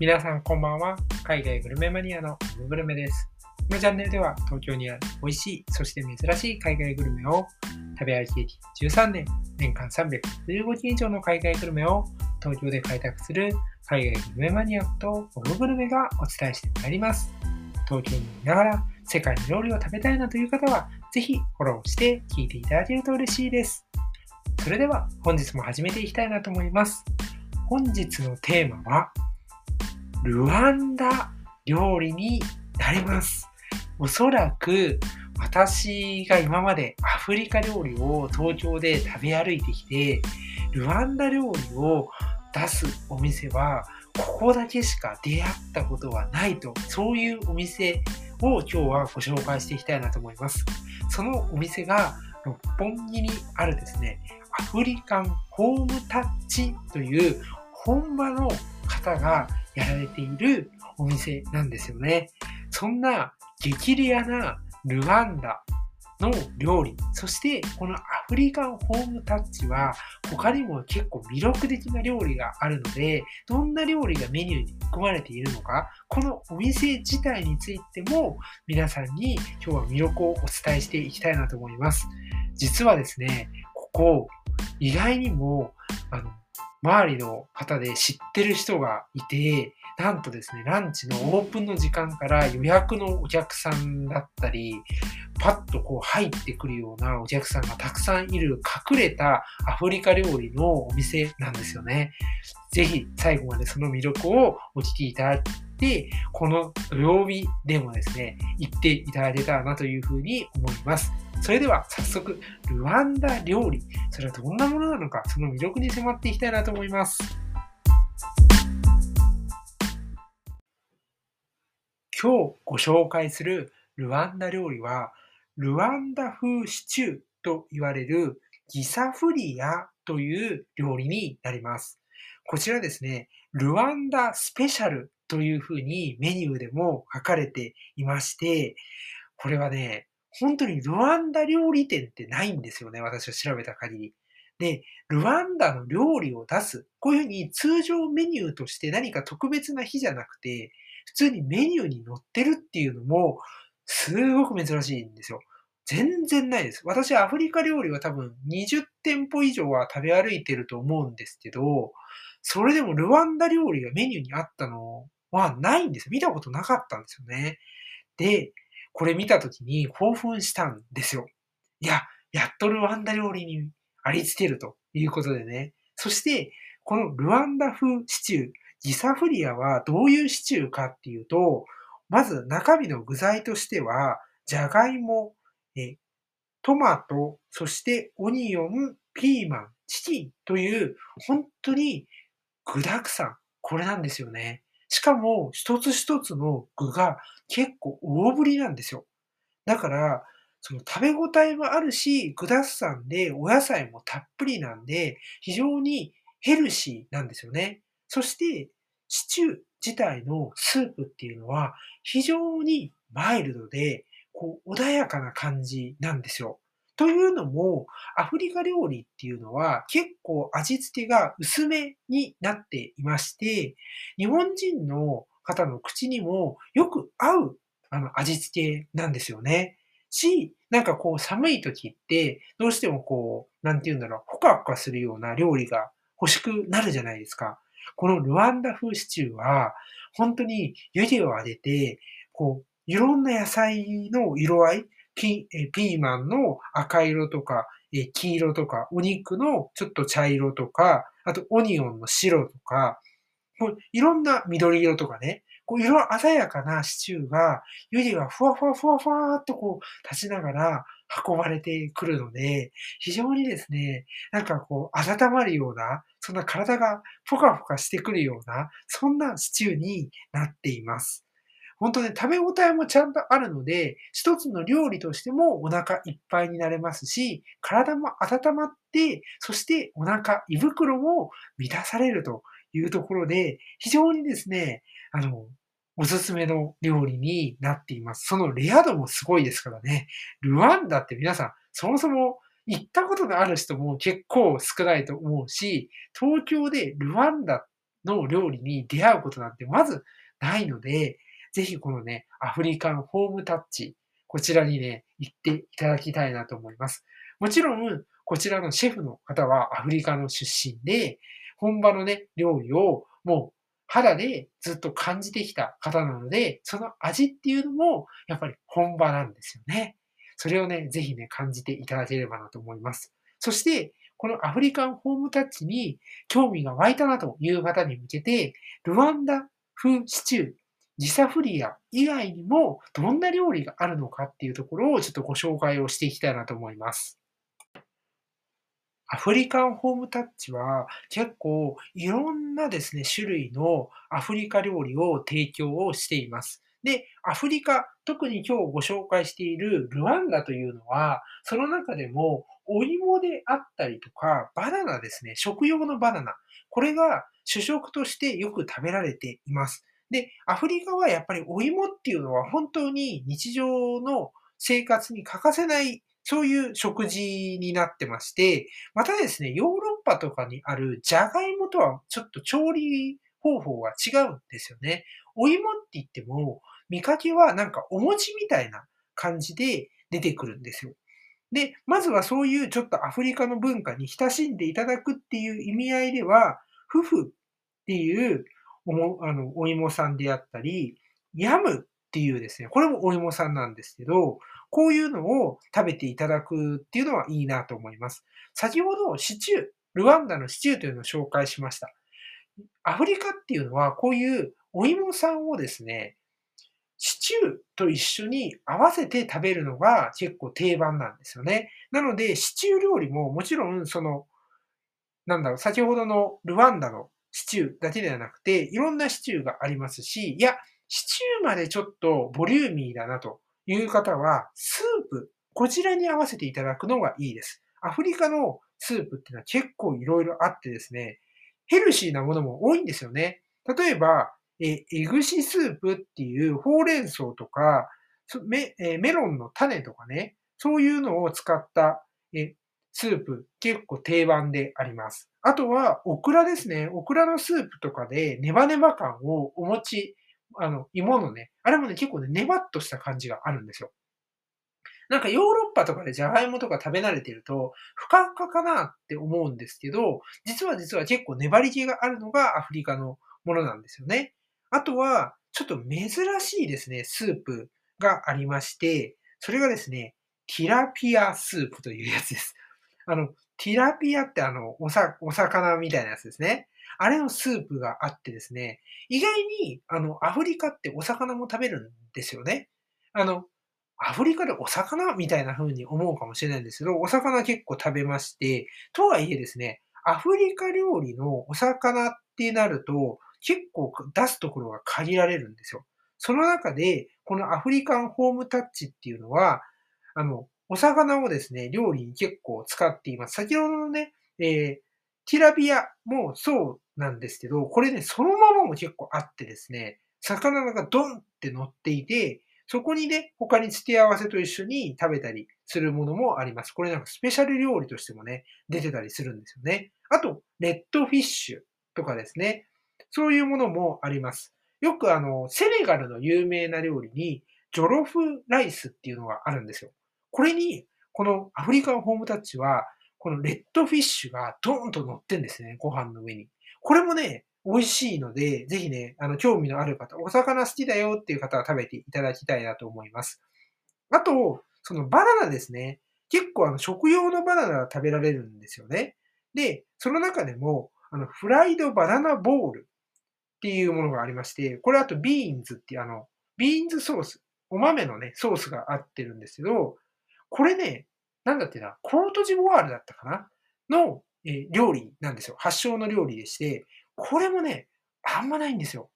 皆さんこんばんは。海外グルメマニアのグルメです。このチャンネルでは東京にある美味しい、そして珍しい海外グルメを食べ歩き歴13年、年間315件以上の海外グルメを東京で開拓する海外グルメマニアとオググルメがお伝えしてまいります。東京にいながら世界の料理を食べたいなという方は、ぜひフォローして聞いていただけると嬉しいです。それでは本日も始めていきたいなと思います。本日のテーマは、ルワンダ料理になります。おそらく私が今までアフリカ料理を東京で食べ歩いてきて、ルワンダ料理を出すお店は、ここだけしか出会ったことはないと、そういうお店を今日はご紹介していきたいなと思います。そのお店が六本木にあるですね、アフリカンホームタッチという本場の方がやられているお店なんですよね。そんな激レアなルワンダの料理、そしてこのアフリカンホームタッチは他にも結構魅力的な料理があるので、どんな料理がメニューに含まれているのか、このお店自体についても皆さんに今日は魅力をお伝えしていきたいなと思います。実はですね、ここ意外にもあの周りの方で知ってる人がいて、なんとですね、ランチのオープンの時間から予約のお客さんだったり、パッとこう入ってくるようなお客さんがたくさんいる隠れたアフリカ料理のお店なんですよね。ぜひ最後までその魅力をお聞きいただいて、この土曜日でもですね、行っていただけたらなというふうに思います。それでは早速、ルワンダ料理。それはどんなものなのか、その魅力に迫っていきたいなと思います。今日ご紹介するルワンダ料理は、ルワンダ風シチューと言われるギサフリアという料理になります。こちらですね、ルワンダスペシャルというふうにメニューでも書かれていまして、これはね、本当にルワンダ料理店ってないんですよね。私は調べた限り。で、ルワンダの料理を出す。こういうふうに通常メニューとして何か特別な日じゃなくて、普通にメニューに載ってるっていうのも、すごく珍しいんですよ。全然ないです。私はアフリカ料理は多分20店舗以上は食べ歩いてると思うんですけど、それでもルワンダ料理がメニューにあったのはないんです。見たことなかったんですよね。で、これ見たときに興奮したんですよ。いや、やっとルワンダ料理にありつけるということでね。そして、このルワンダ風シチュー、ギサフリアはどういうシチューかっていうと、まず中身の具材としては、じゃがいも、えトマト、そしてオニオン、ピーマン、チキンという、本当に具沢山。これなんですよね。しかも、一つ一つの具が結構大ぶりなんですよ。だから、その食べ応えもあるし、具だくさんでお野菜もたっぷりなんで、非常にヘルシーなんですよね。そして、シチュー自体のスープっていうのは非常にマイルドで、こう穏やかな感じなんですよ。というのも、アフリカ料理っていうのは結構味付けが薄めになっていまして、日本人の方の口にもよく合うあの味付けなんですよね。し、なんかこう寒い時って、どうしてもこう、なんて言うんだろう、ほかほかするような料理が欲しくなるじゃないですか。このルワンダ風シチューは、本当に湯気を上げて、こう、いろんな野菜の色合い、ピピーマンの赤色とか、え黄色とか、お肉のちょっと茶色とか、あとオニオンの白とか、もういろんな緑色とかね、こう色鮮やかなシチューが、湯気がふわふわふわふわっとこう立ちながら運ばれてくるので、非常にですね、なんかこう温まるような、そんな体がポカポカしてくるような、そんなシチューになっています。本当ね、食べ応えもちゃんとあるので、一つの料理としてもお腹いっぱいになれますし、体も温まって、そしてお腹、胃袋も満たされるというところで、非常にですね、あの、おすすめの料理になっています。そのレア度もすごいですからね。ルワンダって皆さん、そもそも行ったことがある人も結構少ないと思うし、東京でルワンダの料理に出会うことなんてまずないので、ぜひこのね、アフリカンホームタッチ、こちらにね、行っていただきたいなと思います。もちろん、こちらのシェフの方はアフリカの出身で、本場のね、料理をもう肌でずっと感じてきた方なので、その味っていうのもやっぱり本場なんですよね。それをね、ぜひね、感じていただければなと思います。そして、このアフリカンホームタッチに興味が湧いたなという方に向けて、ルワンダ風シチュー、ジサフリア以外にもどんな料理があるのかっていうところをちょっとご紹介をしていきたいなと思います。アフリカンホームタッチは結構いろんなですね、種類のアフリカ料理を提供をしています。で、アフリカ、特に今日ご紹介しているルワンダというのは、その中でもお芋であったりとか、バナナですね、食用のバナナ。これが主食としてよく食べられています。で、アフリカはやっぱりお芋っていうのは本当に日常の生活に欠かせないそういう食事になってまして、またですね、ヨーロッパとかにあるジャガイモとはちょっと調理方法が違うんですよね。お芋って言っても、見かけはなんかお餅みたいな感じで出てくるんですよ。で、まずはそういうちょっとアフリカの文化に親しんでいただくっていう意味合いでは、フフっていうおもあのお芋さんであったり、ヤムっていうですね、これもお芋さんなんですけど、こういうのを食べていただくっていうのはいいなと思います。先ほどシチュー、ルワンダのシチューというのを紹介しました。アフリカっていうのはこういうお芋さんをですね、シチューと一緒に合わせて食べるのが結構定番なんですよね。なので、シチュー料理ももちろんその、なんだろう、先ほどのルワンダのシチューだけではなくて、いろんなシチューがありますし、いや、シチューまでちょっとボリューミーだなという方は、スープ、こちらに合わせていただくのがいいです。アフリカのスープっていうのは結構いろいろあってですね、ヘルシーなものも多いんですよね。例えば、え、エグシスープっていうほうれん草とか、メメロンの種とかね、そういうのを使ったえスープ、結構定番であります。あとは、オクラですね。オクラのスープとかでネバネバ感をお持ちあの、芋のね、あれもね、結構ね、ネバッとした感じがあるんですよ。なんかヨーロッパとかでジャガイモとか食べ慣れてると、ふかふかかなって思うんですけど、実は実は結構粘り気があるのがアフリカのものなんですよね。あとは、ちょっと珍しいですね、スープがありまして、それがですね、ティラピアスープというやつです。あの、ティラピアってあの、おさ、お魚みたいなやつですね。あれのスープがあってですね、意外に、あの、アフリカってお魚も食べるんですよね。あの、アフリカでお魚みたいな風に思うかもしれないんですけど、お魚結構食べまして、とはいえですね、アフリカ料理のお魚ってなると、結構出すところが限られるんですよ。その中で、このアフリカンホームタッチっていうのは、あの、お魚をですね、料理に結構使っています。先ほどのね、えー、ティラビアもそうなんですけど、これね、そのままも結構あってですね、魚がドンって乗っていて、そこにね、他に付け合わせと一緒に食べたりするものもあります。これなんかスペシャル料理としてもね、出てたりするんですよね。あと、レッドフィッシュとかですね。そういうものもあります。よくあの、セネガルの有名な料理に、ジョロフライスっていうのがあるんですよ。これに、このアフリカンホームタッチは、このレッドフィッシュがドーンと乗ってんですね、ご飯の上に。これもね、美味しいので、ぜひね、あの、興味のある方、お魚好きだよっていう方は食べていただきたいなと思います。あと、そのバナナですね。結構あの、食用のバナナが食べられるんですよね。で、その中でも、あの、フライドバナナボールっていうものがありまして、これあとビーンズっていうあの、ビーンズソース、お豆のね、ソースがあってるんですけど、これね、なんだってな、コートジボワールだったかな？の、え料理なんですよ。発祥の料理でして、これもね、あんまないんですよ。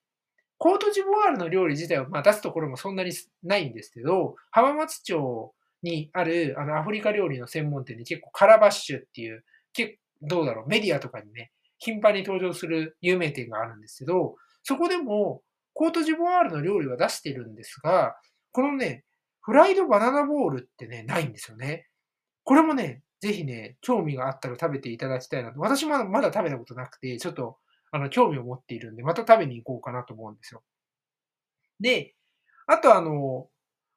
コートジボワールの料理自体は、まあ、出すところもそんなにないんですけど、浜松町にあるあのアフリカ料理の専門店で結構カラバッシュっていう、結どうだろう、メディアとかにね、頻繁に登場する有名店があるんですけど、そこでもコートジボワールの料理は出してるんですが、このね、フライドバナナボールってね、ないんですよね。これもね、ぜひね、興味があったら食べていただきたいなと。私もまだ食べたことなくて、ちょっと、あの、興味を持っているんで、また食べに行こうかなと思うんですよ。で、あとあの、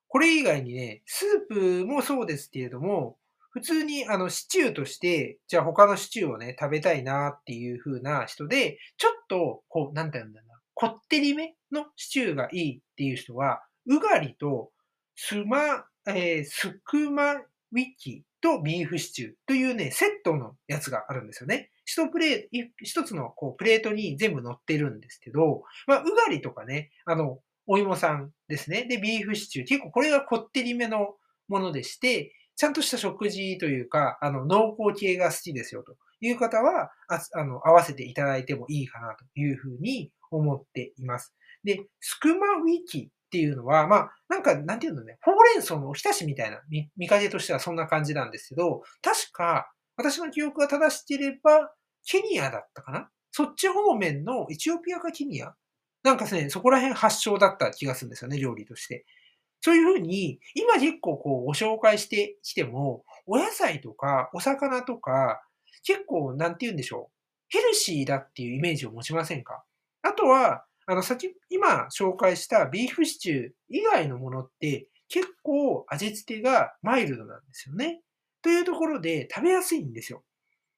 これ以外にね、スープもそうですけれども、普通にあのシチューとして、じゃあ他のシチューをね、食べたいなっていう風な人で、ちょっと、こう、なんて言うんだろうな、こってりめのシチューがいいっていう人は、うがりとスマ、えー、スクマウィキとビーフシチューというね、セットのやつがあるんですよね。一プレー一つのこうプレートに全部乗ってるんですけど、まあ、うがりとかね、あの、お芋さんですね。で、ビーフシチュー。結構これがこってりめのものでして、ちゃんとした食事というか、あの、濃厚系が好きですよという方は、ああの、合わせていただいてもいいかなというふうに思っています。で、スクマウィキっていうのは、まあ、なんか、なんていうのね、ほうれん草のおひたしみたいな見、見かけとしてはそんな感じなんですけど、確か、私の記憶が正しければ、ケニアだったかな？そっち方面のエチオピアかケニア？なんかね、そこら辺発祥だった気がするんですよね、料理として。そういうふうに、今結構こうご紹介してきても、お野菜とかお魚とか、結構なんて言うんでしょう。ヘルシーだっていうイメージを持ちませんか？あとは、あの、先、今紹介したビーフシチュー以外のものって結構味付けがマイルドなんですよね。というところで食べやすいんですよ。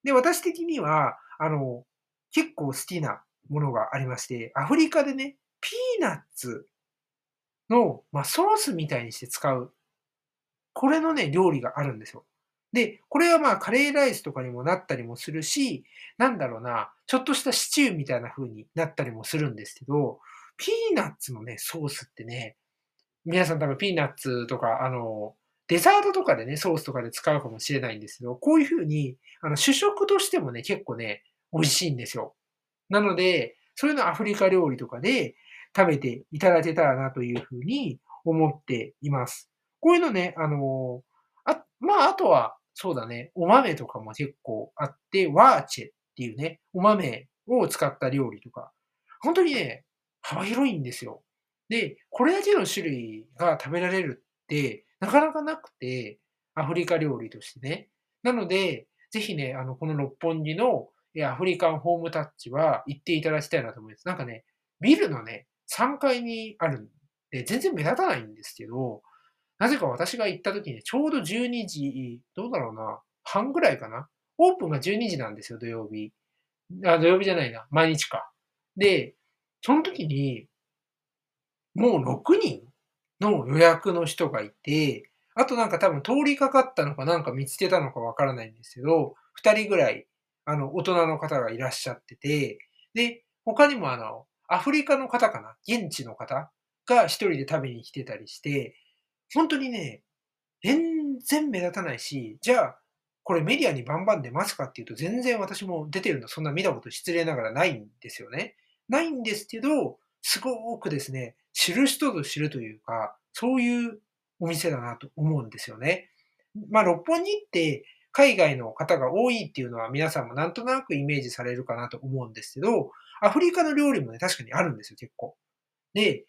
で、私的には、あの、結構好きなものがありまして、アフリカでね、ピーナッツの、まあ、ソースみたいにして使う、これのね、料理があるんですよ。で、これはまあカレーライスとかにもなったりもするし、なんだろうな、ちょっとしたシチューみたいな風になったりもするんですけど、ピーナッツのね、ソースってね、皆さん多分ピーナッツとか、あの、デザートとかでね、ソースとかで使うかもしれないんですけど、こういう風に、あの、主食としてもね、結構ね、美味しいんですよ。なので、そういうのアフリカ料理とかで食べていただけたらなというふうに思っています。こういうのね、あの、あ、まあ、あとは、そうだね、お豆とかも結構あって、ワーチェっていうね、お豆を使った料理とか、本当にね、幅広いんですよ。で、これだけの種類が食べられるって、なかなかなくて、アフリカ料理としてね。なので、ぜひね、あの、この六本木のアフリカンホームタッチは行っていただきたいなと思います。なんかね、ビルのね、3階にあるんで、全然目立たないんですけど、なぜか私が行った時にちょうど12時、どうだろうな、半ぐらいかな。オープンが12時なんですよ、土曜日。あ、土曜日じゃないな、毎日か。で、その時に、もう6人の予約の人がいて、あとなんか多分通りかかったのかなんか見つけたのかわからないんですけど、2人ぐらいあの、大人の方がいらっしゃってて、で、他にもあの、アフリカの方かな？現地の方が一人で食べに来てたりして、本当にね、全然目立たないし、じゃあ、これメディアにバンバン出ますかっていうと、全然私も出てるのそんな見たこと失礼ながらないんですよね。ないんですけど、すごくですね、知る人ぞ知るというか、そういうお店だなと思うんですよね。まあ、六本木って海外の方が多いっていうのは皆さんもなんとなくイメージされるかなと思うんですけど、アフリカの料理もね、確かにあるんですよ、結構。で、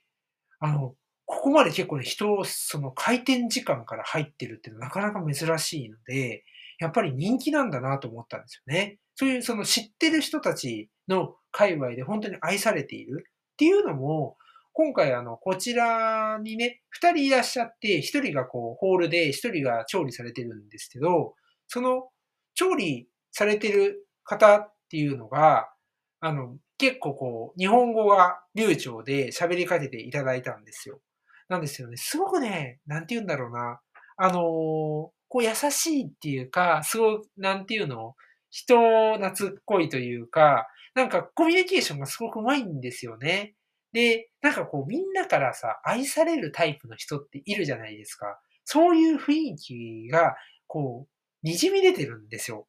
あの、ここまで結構ね、人を、その開店時間から入ってるってなかなか珍しいので、やっぱり人気なんだなと思ったんですよね。そういうその知ってる人たちの界隈で本当に愛されているっていうのも、今回あの、こちらにね、二人いらっしゃって、一人がこう、ホールで、一人が調理されてるんですけど、その調理されてる方っていうのが、あの、結構こう、日本語が流暢で喋りかけていただいたんですよ。なんですよね。すごくね、なんて言うんだろうな。あのこう優しいっていうか、すごく、なんていうの人懐っこいというか、なんかコミュニケーションがすごくうまいんですよね。で、なんかこうみんなからさ、愛されるタイプの人っているじゃないですか。そういう雰囲気が、こう、滲み出てるんですよ。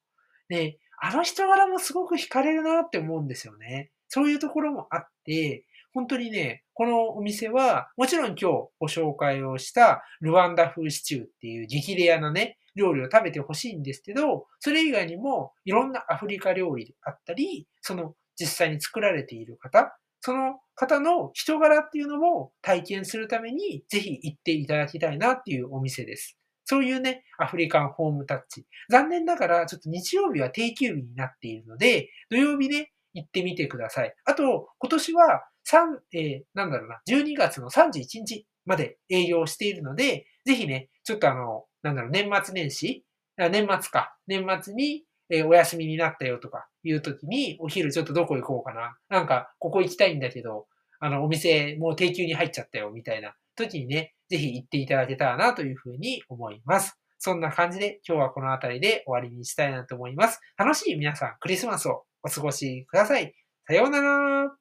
で、あの人柄もすごく惹かれるなって思うんですよね。そういうところもあって、本当にね、このお店は、もちろん今日ご紹介をしたルワンダ風シチューっていう激レアなね、料理を食べてほしいんですけど、それ以外にもいろんなアフリカ料理であったり、その実際に作られている方、その方の人柄っていうのも体験するためにぜひ行っていただきたいなっていうお店です。そういうね、アフリカンホームタッチ。残念ながら、ちょっと日曜日は定休日になっているので、土曜日ね、行ってみてください。あと、今年は3、えー、なんだろうな、12月の31日まで営業しているので、ぜひね、ちょっとあの、なんだろう、年末年始、年末か、年末に、えー、お休みになったよとかいう時に、お昼ちょっとどこ行こうかな。なんか、ここ行きたいんだけど、あの、お店もう定休に入っちゃったよ、みたいな時にね、ぜひ行っていただけたらなというふうに思います。そんな感じで今日はこの辺りで終わりにしたいなと思います。楽しい皆さん、クリスマスをお過ごしください。さようなら。